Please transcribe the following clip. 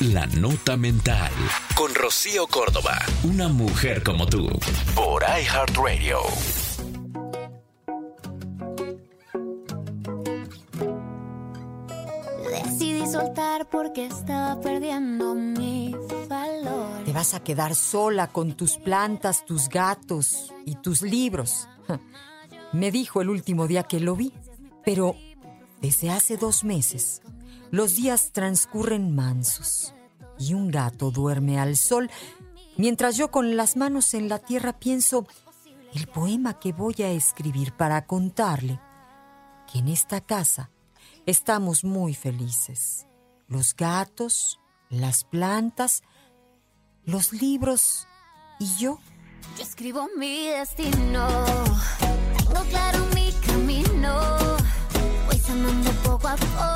La Nota Mental. Con Rocío Córdoba. Una mujer como tú. Por iHeartRadio. Decidí soltar porque estaba perdiendo mi valor. Te vas a quedar sola con tus plantas, tus gatos y tus libros. Me dijo el último día que lo vi, pero desde hace dos meses los días transcurren mansos y un gato duerme al sol mientras yo con las manos en la tierra pienso el poema que voy a escribir para contarle que en esta casa estamos muy felices. Los gatos, las plantas, los libros y yo. Yo escribo mi destino, tengo claro mi camino. Voy poco a poco,